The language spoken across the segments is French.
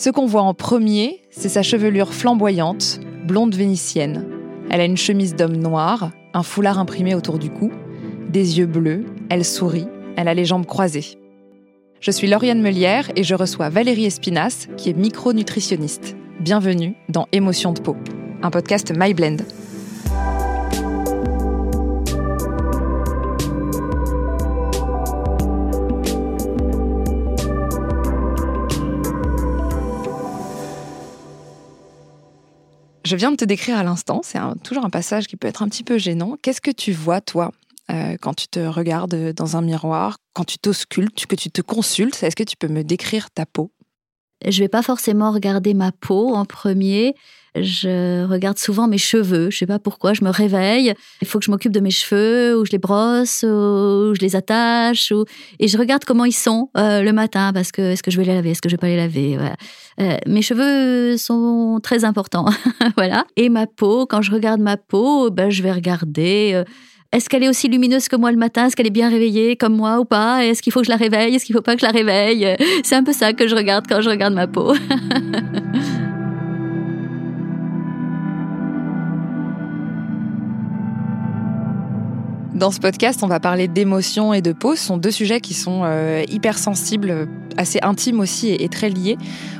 Ce qu'on voit en premier, c'est sa chevelure flamboyante, blonde vénitienne. Elle a une chemise d'homme noir, un foulard imprimé autour du cou, des yeux bleus, elle sourit, elle a les jambes croisées. Je suis Lauriane Melière et je reçois Valérie Espinas, qui est micronutritionniste. Bienvenue dans Émotion de peau, un podcast MyBlend. Je viens de te décrire à l'instant, c'est toujours un passage qui peut être un petit peu gênant. Qu'est-ce que tu vois, toi, euh, quand tu te regardes dans un miroir, quand tu t'auscultes, que tu te consultes? Est-ce que tu peux me décrire ta peau? Je vais pas forcément regarder ma peau en premier. Je regarde souvent mes cheveux. Je sais pas pourquoi. Je me réveille. Il faut que je m'occupe de mes cheveux, ou je les brosse, ou je les attache, et je regarde comment ils sont euh, le matin parce que est-ce que je vais les laver, est-ce que je vais pas les laver. Euh, mes cheveux sont très importants, voilà. Et ma peau, quand je regarde ma peau, ben je vais regarder. Euh, est-ce qu'elle est aussi lumineuse que moi le matin? Est-ce qu'elle est bien réveillée comme moi ou pas? Est-ce qu'il faut que je la réveille? Est-ce qu'il faut pas que je la réveille? C'est un peu ça que je regarde quand je regarde ma peau. Dans ce podcast, on va parler d'émotions et de peau. Ce sont deux sujets qui sont euh, hyper assez intimes aussi et, très liés.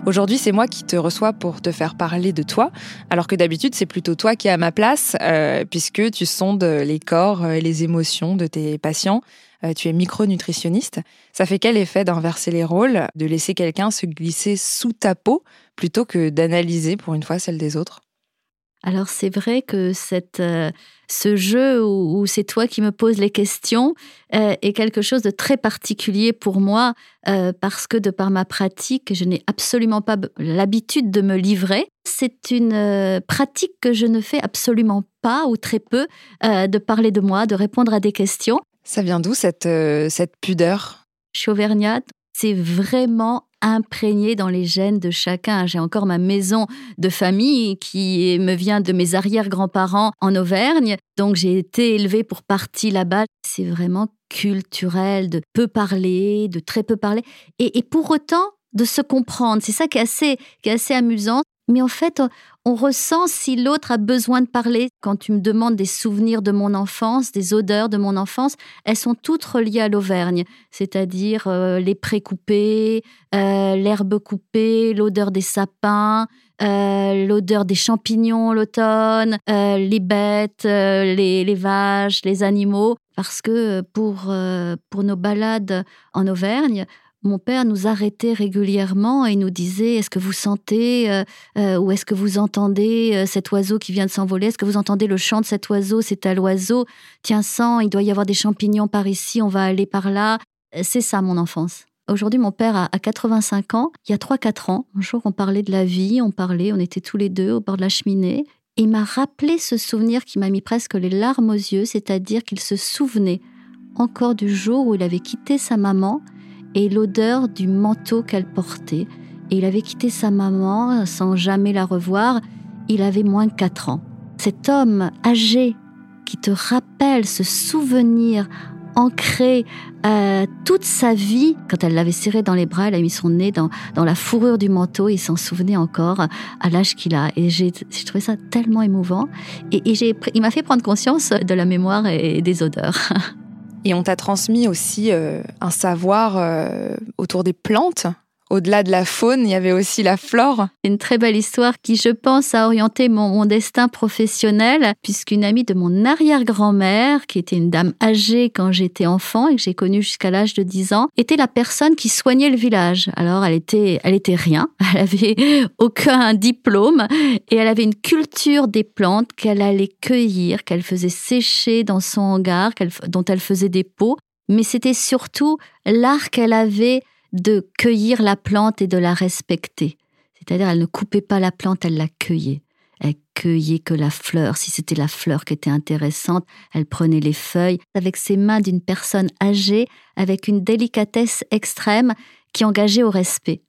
Aujourd'hui, c'est moi qui te reçois pour te faire parler de toi, alors que d'habitude, c'est plutôt toi qui es à ma place, euh, puisque tu sondes les corps et les émotions de tes patients. Euh, tu es micronutritionniste. Ça fait quel effet d'inverser les rôles, de laisser quelqu'un se glisser sous ta peau plutôt que d'analyser pour une fois celle des autres? Alors c'est vrai que cette, euh, ce jeu où, c'est toi qui me poses les questions euh, est quelque chose de très particulier pour moi euh, parce que de par ma pratique, je n'ai absolument pas l'habitude de me livrer. C'est une pratique que je ne fais absolument pas ou très peu de parler de moi, de répondre à des questions. Ça vient d'où cette, cette pudeur? Je suis auvergnate. C'est vraiment imprégné dans les gènes de chacun. J'ai encore ma maison de famille qui me vient de mes arrière-grands-parents en Auvergne. Donc j'ai été élevée pour partie là-bas. C'est vraiment culturel de peu parler, de très peu parler. Et, pour autant, de se comprendre. C'est ça qui est assez, qui est assez amusant. Mais en fait, on ressent si l'autre a besoin de parler. Quand tu me demandes des souvenirs de mon enfance, des odeurs de mon enfance, elles sont toutes reliées à l'Auvergne, c'est-à-dire euh, les prés coupés, euh, l'herbe coupée, l'odeur des sapins, euh, l'odeur des champignons l'automne, les bêtes, les, les, vaches, les animaux. Parce que pour, pour nos balades en Auvergne, mon père nous arrêtait régulièrement et nous disait Est-ce que vous sentez euh, euh, ou est-ce que vous entendez euh, cet oiseau qui vient de s'envoler? Est-ce que vous entendez le chant de cet oiseau? C'est à l'oiseau. Tiens, sang, il doit y avoir des champignons par ici, on va aller par là. C'est ça mon enfance. Aujourd'hui, mon père a, 85 ans. Il y a 3-4 ans, un jour, on parlait de la vie, on parlait, on était tous les deux au bord de la cheminée. Et il m'a rappelé ce souvenir qui m'a mis presque les larmes aux yeux, c'est-à-dire qu'il se souvenait encore du jour où il avait quitté sa maman et l'odeur du manteau qu'elle portait. Et il avait quitté sa maman sans jamais la revoir. Il avait moins de 4 ans. Cet homme âgé qui te rappelle ce souvenir ancré euh, toute sa vie. Quand elle l'avait serré dans les bras, elle a mis son nez dans, dans la fourrure du manteau et s'en souvenait encore à l'âge qu'il a. Et j'ai trouvé ça tellement émouvant. Et, et il m'a fait prendre conscience de la mémoire et des odeurs. Et on t'a transmis aussi euh, un savoir euh, autour des plantes au-delà de la faune, il y avait aussi la flore. Une très belle histoire qui, je pense, a orienté mon, destin professionnel, puisqu'une amie de mon arrière-grand-mère, qui était une dame âgée quand j'étais enfant et que j'ai connue jusqu'à l'âge de 10 ans, était la personne qui soignait le village. Alors, elle était, elle était rien. Elle avait aucun diplôme et elle avait une culture des plantes qu'elle allait cueillir, qu'elle faisait sécher dans son hangar, dont elle faisait des pots. Mais c'était surtout l'art qu'elle avait de cueillir la plante et de la respecter. C'est-à-dire, elle ne coupait pas la plante, elle la cueillait. Elle cueillait que la fleur. Si c'était la fleur qui était intéressante, elle prenait les feuilles avec ses mains d'une personne âgée, avec une délicatesse extrême qui engageait au respect.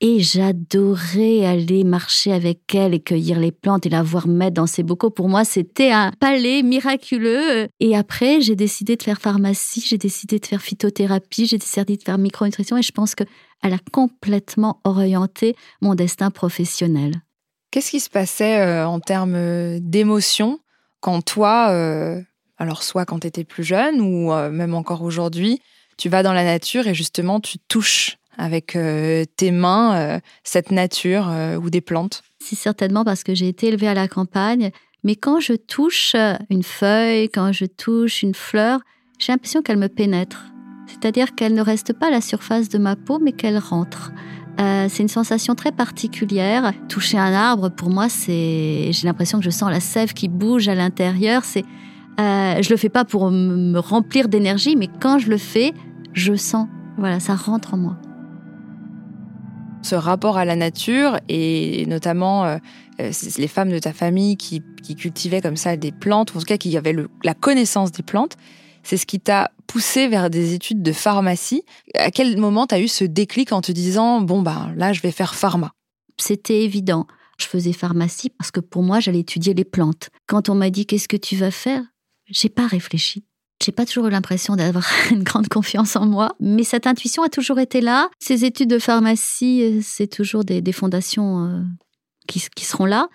Et j'adorais aller marcher avec elle et cueillir les plantes et la voir mettre dans ses bocaux. Pour moi, c'était un palais miraculeux. Et après, j'ai décidé de faire pharmacie, j'ai décidé de faire phytothérapie, j'ai décidé de faire micronutrition et je pense qu'elle a complètement orienté mon destin professionnel. Qu'est-ce qui se passait euh, en termes euh, d'émotion quand toi, euh, alors soit quand tu étais plus jeune ou même encore aujourd'hui, tu vas dans la nature et justement tu touches avec euh, tes mains euh, cette nature euh, ou des plantes C'est certainement parce que j'ai été élevée à la campagne, mais quand je touche une feuille, quand je touche une fleur, j'ai l'impression qu'elle me pénètre. C'est-à-dire qu'elle ne reste pas à la surface de ma peau, mais qu'elle rentre. c'est une sensation très particulière. Toucher un arbre, pour moi, c'est, j'ai l'impression que je sens la sève qui bouge à l'intérieur. C'est, je le fais pas pour me remplir d'énergie, mais quand je le fais, je sens. Voilà, ça rentre en moi ce rapport à la nature et notamment euh, euh, les femmes de ta famille qui, cultivaient comme ça des plantes, ou en tout cas qui avaient la connaissance des plantes, c'est ce qui t'a poussé vers des études de pharmacie. À quel moment tu as eu ce déclic en te disant bon ben là je vais faire pharma C'était évident. Je faisais pharmacie parce que pour moi j'allais étudier les plantes. Quand on m'a dit qu'est-ce que tu vas faire, j'ai pas réfléchi. J'ai pas toujours eu l'impression d'avoir une grande confiance en moi, mais cette intuition a toujours été là. Ces études de pharmacie, euh, c'est toujours des, fondations euh, qui, seront là.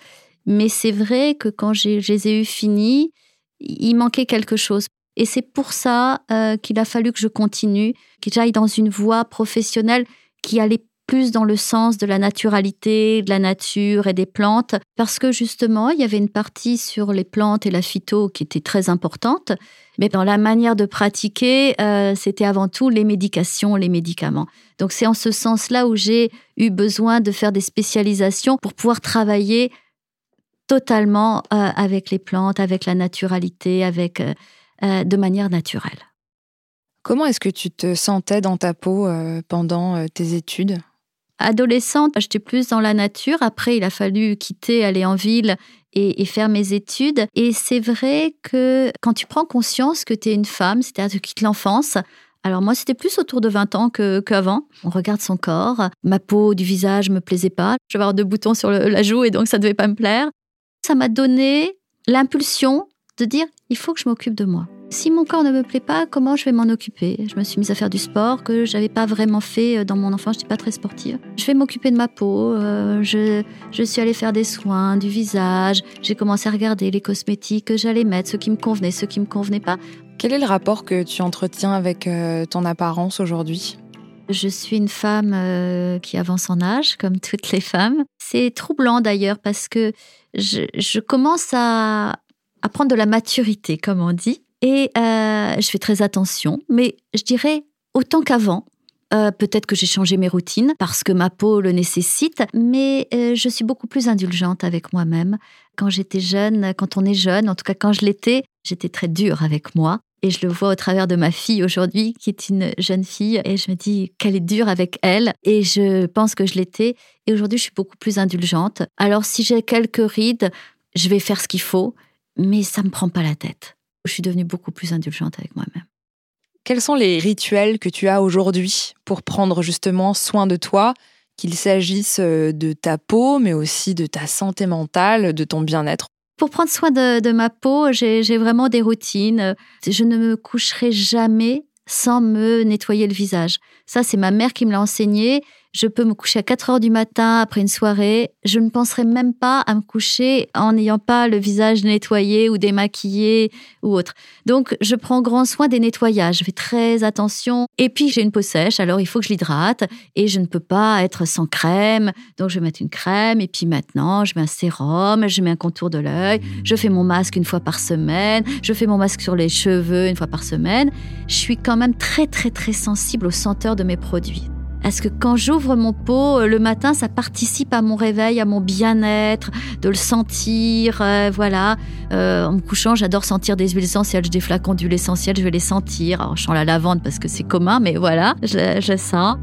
Mais c'est vrai que quand je les ai eu finis, il manquait quelque chose. Et c'est pour ça euh, qu'il a fallu que je continue, que j'aille dans une voie professionnelle qui allait plus dans le sens de la naturalité, de la nature et des plantes, parce que justement, il y avait une partie sur les plantes et la phyto qui était très importante, mais dans la manière de pratiquer, euh, c'était avant tout les médications, les médicaments. Donc c'est en ce sens-là où j'ai eu besoin de faire des spécialisations pour pouvoir travailler totalement euh, avec les plantes, avec la naturalité, avec euh, de manière naturelle. Comment est-ce que tu te sentais dans ta peau pendant tes études? Adolescente, j'étais plus dans la nature. Après, il a fallu quitter, aller en ville et, faire mes études. Et c'est vrai que quand tu prends conscience que tu es une femme, c'est-à-dire que tu quittes l'enfance, alors moi, c'était plus autour de 20 ans qu'avant. On regarde son corps. Ma peau du visage me plaisait pas. Je vais avoir deux boutons sur la joue et donc ça devait pas me plaire. Ça m'a donné l'impulsion de dire, il faut que je m'occupe de moi. Si mon corps ne me plaît pas, comment je vais m'en occuper? Je me suis mise à faire du sport que j'avais pas vraiment fait euh, dans mon enfance. Je n'étais pas très sportive. Je vais m'occuper de ma peau. Euh, je, je suis allée faire des soins du visage. J'ai commencé à regarder les cosmétiques que j'allais mettre, ceux qui me convenaient, ceux qui me convenaient pas. Quel est le rapport que tu entretiens avec euh, ton apparence aujourd'hui? Je suis une femme qui avance en âge, comme toutes les femmes. C'est troublant d'ailleurs parce que je, je commence à, à prendre de la maturité, comme on dit. Et euh, je fais très attention, mais je dirais autant qu'avant. Euh, peut-être que j'ai changé mes routines parce que ma peau le nécessite, mais euh, je suis beaucoup plus indulgente avec moi-même. Quand j'étais jeune, quand on est jeune, en tout cas quand je l'étais, j'étais très dure avec moi. Et je le vois au travers de ma fille aujourd'hui, qui est une jeune fille, et je me dis qu'elle est dure avec elle, et je pense que je l'étais. Et aujourd'hui, je suis beaucoup plus indulgente. Alors, si j'ai quelques rides, je vais faire ce qu'il faut, mais ça me prend pas la tête. Je suis devenue beaucoup plus indulgente avec moi-même. Quels sont les rituels que tu as aujourd'hui pour prendre justement soin de toi, qu'il s'agisse euh, de ta peau, mais aussi de ta santé mentale, de ton bien-être? Pour prendre soin de, ma peau, j'ai vraiment des routines. Je ne me coucherai jamais sans me nettoyer le visage. Ça, c'est ma mère qui me l'a enseigné je peux me coucher à 4 heures du matin après une soirée. Je ne penserai même pas à me coucher en n'ayant pas le visage nettoyé ou démaquillé ou autre. Donc, je prends grand soin des nettoyages. Je fais très attention. Et puis, j'ai une peau sèche, alors il faut que je l'hydrate. Et je ne peux pas être sans crème. Donc, je vais mettre une crème. Et puis maintenant, je mets un sérum, je mets un contour de l'œil. Je fais mon masque une fois par semaine. Je fais mon masque sur les cheveux une fois par semaine. Je suis quand même très, très, très sensible aux senteurs de mes produits. Est-ce que quand j'ouvre mon pot euh, le matin, ça participe à mon réveil, à mon bien-être, de le sentir, euh, voilà. Euh, en me couchant, j'adore sentir des huiles essentielles. Des flacons d'huile essentielle, je vais les sentir. Alors, je sens la lavande parce que c'est commun, mais voilà, je, je sens.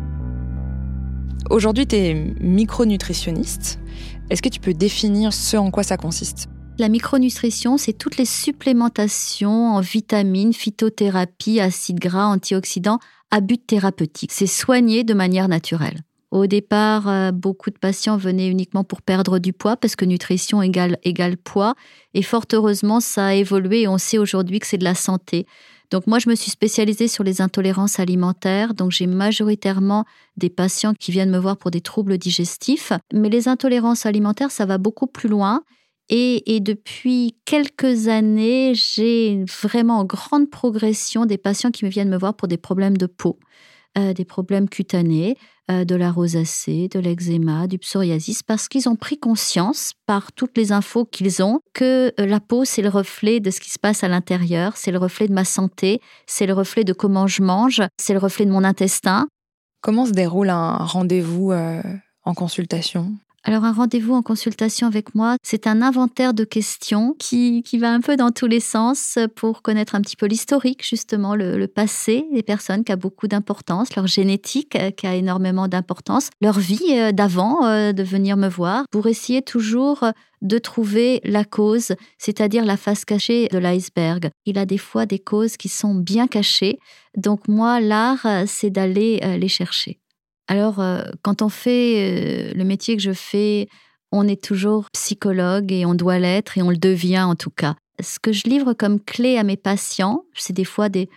Aujourd'hui, tu es micronutritionniste. Est-ce que tu peux définir ce en quoi ça consiste? La micronutrition, c'est toutes les supplémentations en vitamines, phytothérapie, acides gras, antioxydants à but thérapeutique. C'est soigner de manière naturelle. Au départ, euh, beaucoup de patients venaient uniquement pour perdre du poids parce que nutrition égale, égale poids. Et fort heureusement, ça a évolué et on sait aujourd'hui que c'est de la santé. Donc moi, je me suis spécialisée sur les intolérances alimentaires. Donc j'ai majoritairement des patients qui viennent me voir pour des troubles digestifs. Mais les intolérances alimentaires, ça va beaucoup plus loin. Et, depuis quelques années, j'ai vraiment en grande progression des patients qui me viennent me voir pour des problèmes de peau, euh, des problèmes cutanés, euh, de la rosacée, de l'eczéma, du psoriasis, parce qu'ils ont pris conscience par toutes les infos qu'ils ont que euh, la peau, c'est le reflet de ce qui se passe à l'intérieur, c'est le reflet de ma santé, c'est le reflet de comment je mange, c'est le reflet de mon intestin. Comment se déroule un rendez-vous en consultation? Alors un rendez-vous en consultation avec moi, c'est un inventaire de questions qui, qui, va un peu dans tous les sens pour connaître un petit peu l'historique, justement, le, passé des personnes qui a beaucoup d'importance, leur génétique euh, qui a énormément d'importance, leur vie euh, d'avant euh, de venir me voir, pour essayer toujours de trouver la cause, c'est-à-dire la face cachée de l'iceberg. Il a des fois des causes qui sont bien cachées, donc moi, l'art, c'est d'aller les chercher. Alors, euh, quand on fait euh, le métier que je fais, on est toujours psychologue et on doit l'être et on le devient en tout cas. Ce que je livre comme clé à mes patients, c'est des fois des,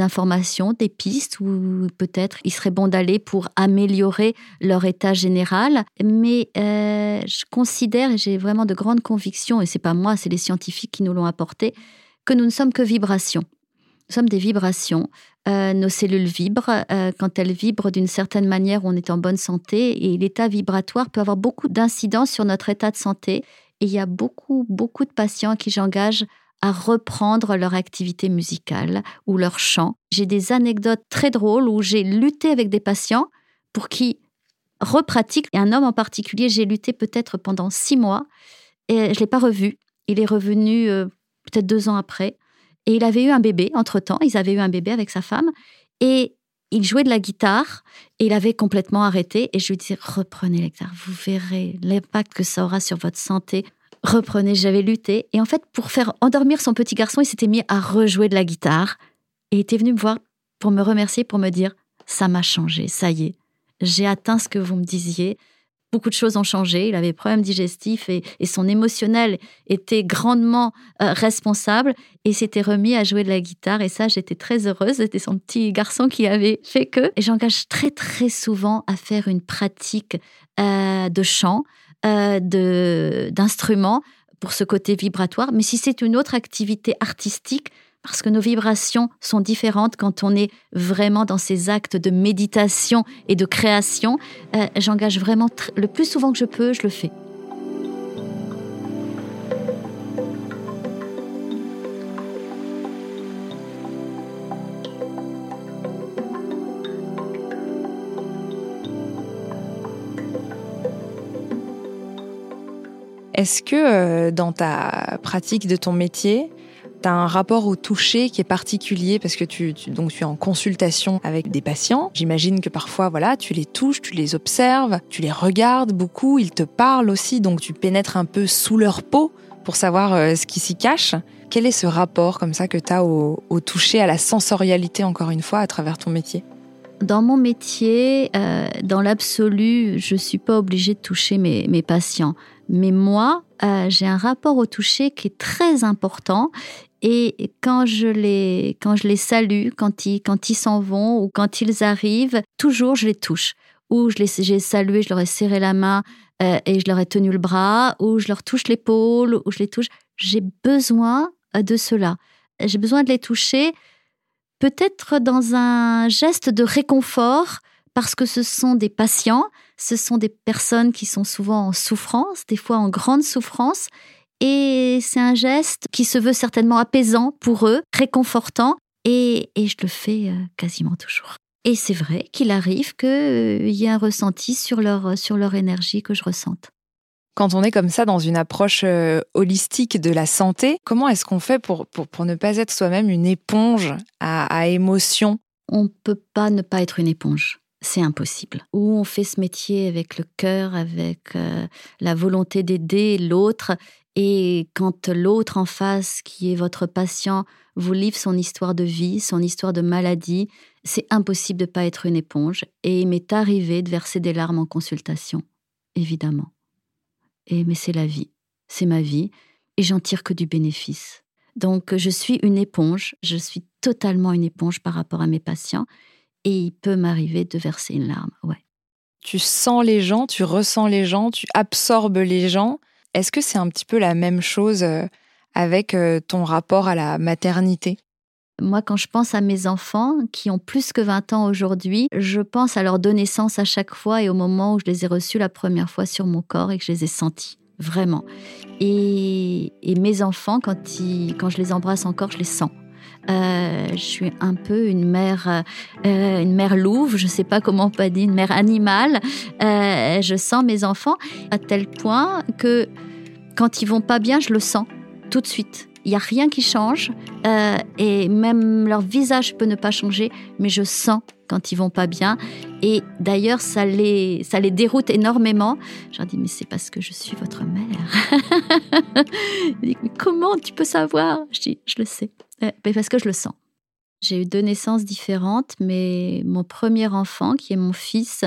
informations, des pistes où peut-être il serait bon d'aller pour améliorer leur état général. Mais euh, je considère, et j'ai vraiment de grandes convictions, et c'est pas moi, c'est les scientifiques qui nous l'ont apporté, que nous ne sommes que vibrations. Nous sommes des vibrations. Euh, nos cellules vibrent. Euh, quand elles vibrent d'une certaine manière, on est en bonne santé et l'état vibratoire peut avoir beaucoup d'incidence sur notre état de santé. Et il y a beaucoup, beaucoup de patients qui j'engage à reprendre leur activité musicale ou leur chant. J'ai des anecdotes très drôles où j'ai lutté avec des patients pour qu'ils repratiquent. Et un homme en particulier, j'ai lutté peut-être pendant six mois et je ne l'ai pas revu. Il est revenu euh, peut-être deux ans après. Et il avait eu un bébé entre-temps, ils avaient eu un bébé avec sa femme, et il jouait de la guitare, et il avait complètement arrêté, et je lui disais, reprenez la guitare, vous verrez l'impact que ça aura sur votre santé. Reprenez, j'avais lutté. Et en fait, pour faire endormir son petit garçon, il s'était mis à rejouer de la guitare, et il était venu me voir pour me remercier, pour me dire, ça m'a changé, ça y est, j'ai atteint ce que vous me disiez, beaucoup de choses ont changé. Il avait des problèmes digestifs et, son émotionnel était grandement euh, responsable et s'était remis à jouer de la guitare. Et ça, j'étais très heureuse. C'était son petit garçon qui avait fait que. Et j'engage très, très souvent à faire une pratique euh, de chant, euh, d'instruments pour ce côté vibratoire. Mais si c'est une autre activité artistique, parce que nos vibrations sont différentes quand on est vraiment dans ces actes de méditation et de création. Euh, j'engage vraiment le plus souvent que je peux, je le fais. Est-ce que euh, dans ta pratique de ton métier, tu as un rapport au toucher qui est particulier parce que tu, donc es en consultation avec des patients. J'imagine que parfois, voilà, tu les touches, tu les observes, tu les regardes beaucoup, ils te parlent aussi, donc tu pénètres un peu sous leur peau pour savoir euh, ce qui s'y cache. Quel est ce rapport comme ça que tu as au, toucher, à la sensorialité, encore une fois, à travers ton métier? Dans mon métier, euh, dans l'absolu, je ne suis pas obligée de toucher mes, patients. Mais moi, euh, j'ai un rapport au toucher qui est très important et quand je les, quand je les salue, quand ils, quand ils s'en vont ou quand ils arrivent, toujours je les touche. Ou je les, j'ai salué, je leur ai serré la main euh, et je leur ai tenu le bras, ou je leur touche l'épaule, ou je les touche. J'ai besoin de cela. J'ai besoin de les toucher, peut-être dans un geste de réconfort, parce que ce sont des patients, ce sont des personnes qui sont souvent en souffrance, des fois en grande souffrance, et c'est un geste qui se veut certainement apaisant pour eux, réconfortant, et, je le fais euh, quasiment toujours. Et c'est vrai qu'il arrive qu'il euh, y ait un ressenti sur leur, sur leur énergie que je ressente. Quand on est comme ça dans une approche euh, holistique de la santé, comment est-ce qu'on fait pour, pour, ne pas être soi-même une éponge à, à émotion? On ne peut pas ne pas être une éponge c'est impossible. Ou on fait ce métier avec le cœur, avec la volonté d'aider l'autre, et quand l'autre en face, qui est votre patient, vous livre son histoire de vie, son histoire de maladie, c'est impossible de ne pas être une éponge. Et il m'est arrivé de verser des larmes en consultation, évidemment. Et mais c'est la vie, c'est ma vie, et j'en tire que du bénéfice. Donc je suis une éponge, je suis totalement une éponge par rapport à mes patients, et il peut m'arriver de verser une larme, ouais. Tu sens les gens, tu ressens les gens, tu absorbes les gens. Est-ce que c'est un petit peu la même chose euh, avec euh, ton rapport à la maternité? Moi, quand je pense à mes enfants qui ont plus que 20 ans aujourd'hui, je pense à leur donner à chaque fois et au moment où je les ai reçus la première fois sur mon corps et que je les ai sentis, vraiment. Et, mes enfants, quand, quand je les embrasse encore, je les sens. Euh, je suis un peu une mère, euh, une mère louve, je ne sais pas comment on peut dire, une mère animale. Euh, je sens mes enfants à tel point que quand ils vont pas bien, je le sens tout de suite. Il n'y a rien qui change euh, et même leur visage peut ne pas changer, mais je sens quand ils vont pas bien. Et d'ailleurs, ça les, ça les déroute énormément. Je leur dis, mais c'est parce que je suis votre mère. Ils mais comment tu peux savoir? Je dis, je le sais. Euh, mais parce que je le sens. J'ai eu deux naissances différentes, mais mon premier enfant, qui est mon fils,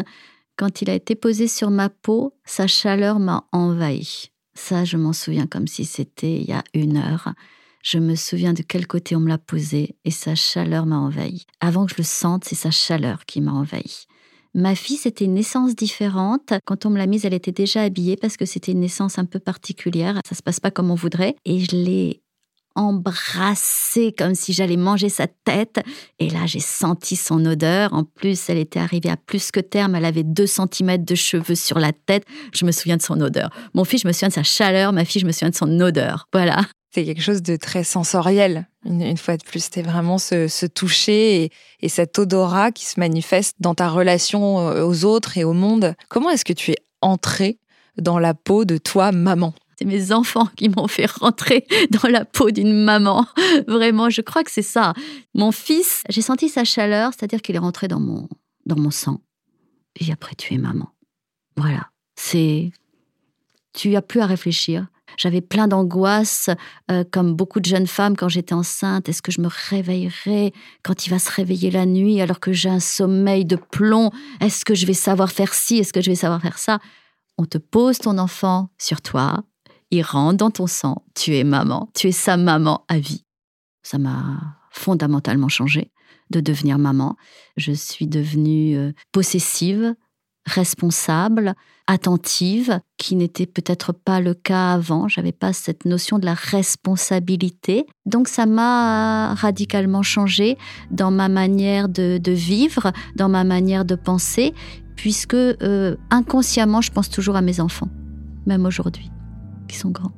quand il a été posé sur ma peau, sa chaleur m'a envahi. Ça, je m'en souviens comme si c'était il y a une heure. Je me souviens de quel côté on me l'a posé et sa chaleur m'a envahi. Avant que je le sente, c'est sa chaleur qui m'a envahi. Ma fille, c'était une naissance différente. Quand on me l'a mise, elle était déjà habillée parce que c'était une naissance un peu particulière. Ça se passe pas comme on voudrait. Et je l'ai embrassée comme si j'allais manger sa tête. Et là, j'ai senti son odeur. En plus, elle était arrivée à plus que terme. Elle avait deux centimètres de cheveux sur la tête. Je me souviens de son odeur. Mon fils, je me souviens de sa chaleur. Ma fille, je me souviens de son odeur. Voilà. C'est quelque chose de très sensoriel, une, fois de plus. C'était vraiment ce, toucher et, et cet odorat qui se manifeste dans ta relation euh, aux autres et au monde. Comment est-ce que tu es entrée dans la peau de toi, maman? C'est mes enfants qui m'ont fait rentrer dans la peau d'une maman. Vraiment, je crois que c'est ça. Mon fils, j'ai senti sa chaleur, c'est-à-dire qu'il est rentré dans mon, dans mon sang. Et après, tu es maman. Voilà. C'est. Tu n'as plus à réfléchir. J'avais plein d'angoisse, euh, comme beaucoup de jeunes femmes quand j'étais enceinte. Est-ce que je me réveillerai quand il va se réveiller la nuit alors que j'ai un sommeil de plomb? Est-ce que je vais savoir faire ci? Est-ce que je vais savoir faire ça? On te pose ton enfant sur toi, il dans ton sang, tu es maman, tu es sa maman à vie. Ça m'a fondamentalement changé de devenir maman. Je suis devenue euh, possessive, responsable, attentive, qui n'était peut-être pas le cas avant. J'avais pas cette notion de la responsabilité. Donc ça m'a radicalement changé dans ma manière de, vivre, dans ma manière de penser, puisque euh, inconsciemment, je pense toujours à mes enfants, même aujourd'hui qui sont grands.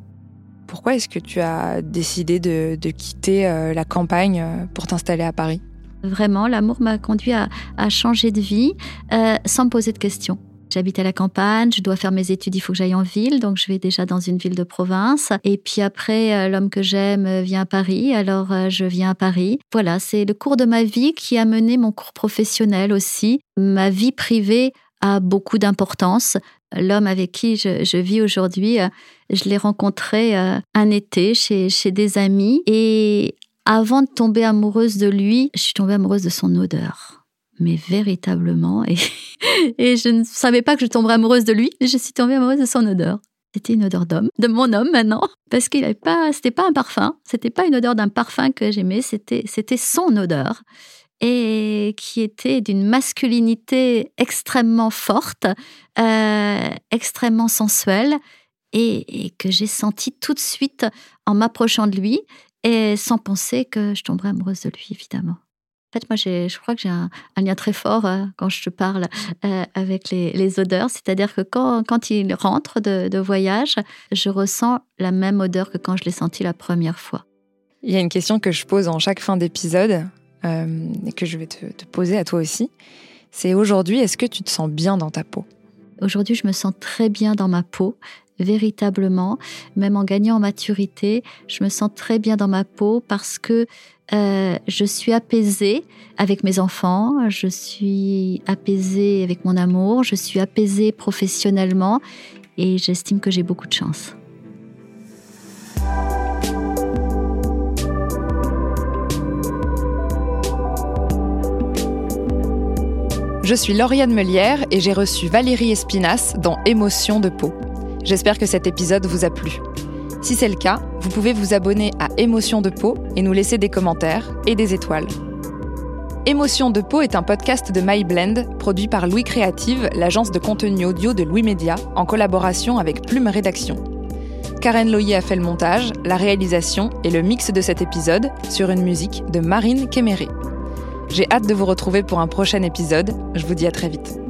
Pourquoi est-ce que tu as décidé de, quitter euh, la campagne euh, pour t'installer à Paris? Vraiment, l'amour m'a conduit à, changer de vie euh, sans me poser de questions. J'habite à la campagne, je dois faire mes études, il faut que j'aille en ville, donc je vais déjà dans une ville de province. Et puis après, l'homme que j'aime vient à Paris, alors je viens à Paris. Voilà, c'est le cours de ma vie qui a mené mon cours professionnel aussi. Ma vie privée a beaucoup d'importance l'homme avec qui je, vis aujourd'hui, euh, je l'ai rencontré euh, un été chez, chez des amis. Et avant de tomber amoureuse de lui, je suis tombée amoureuse de son odeur. Mais véritablement, et, et je ne savais pas que je tomberais amoureuse de lui, je suis tombée amoureuse de son odeur. C'était une odeur d'homme, de mon homme maintenant, parce qu'il n'avait pas, c'était pas un parfum, c'était pas une odeur d'un parfum que j'aimais, c'était, c'était son odeur et qui était d'une masculinité extrêmement forte, euh, extrêmement sensuelle, et, que j'ai senti tout de suite en m'approchant de lui, et sans penser que je tomberais amoureuse de lui, évidemment. En fait, moi, je crois que j'ai un, lien très fort euh, quand je te parle euh, avec les, odeurs. C'est-à-dire que quand, il rentre de voyage, je ressens la même odeur que quand je l'ai senti la première fois. Il y a une question que je pose en chaque fin d'épisode euh, et que je vais te, poser à toi aussi, c'est aujourd'hui, est-ce que tu te sens bien dans ta peau? Aujourd'hui, je me sens très bien dans ma peau, véritablement. Même en gagnant en maturité, je me sens très bien dans ma peau parce que euh, je suis apaisée avec mes enfants, je suis apaisée avec mon amour, je suis apaisée professionnellement et j'estime que j'ai beaucoup de chance. Je suis Lauriane Melière et j'ai reçu Valérie Espinas dans Émotion de peau. J'espère que cet épisode vous a plu. Si c'est le cas, vous pouvez vous abonner à Émotion de peau et nous laisser des commentaires et des étoiles. Émotion de peau est un podcast de MyBlend produit par Louis Créative, l'agence de contenu audio de Louis Média, en collaboration avec Plume Rédaction. Karen Loyer a fait le montage, la réalisation et le mix de cet épisode sur une musique de Marine Kéméré. J'ai hâte de vous retrouver pour un prochain épisode. Je vous dis à très vite.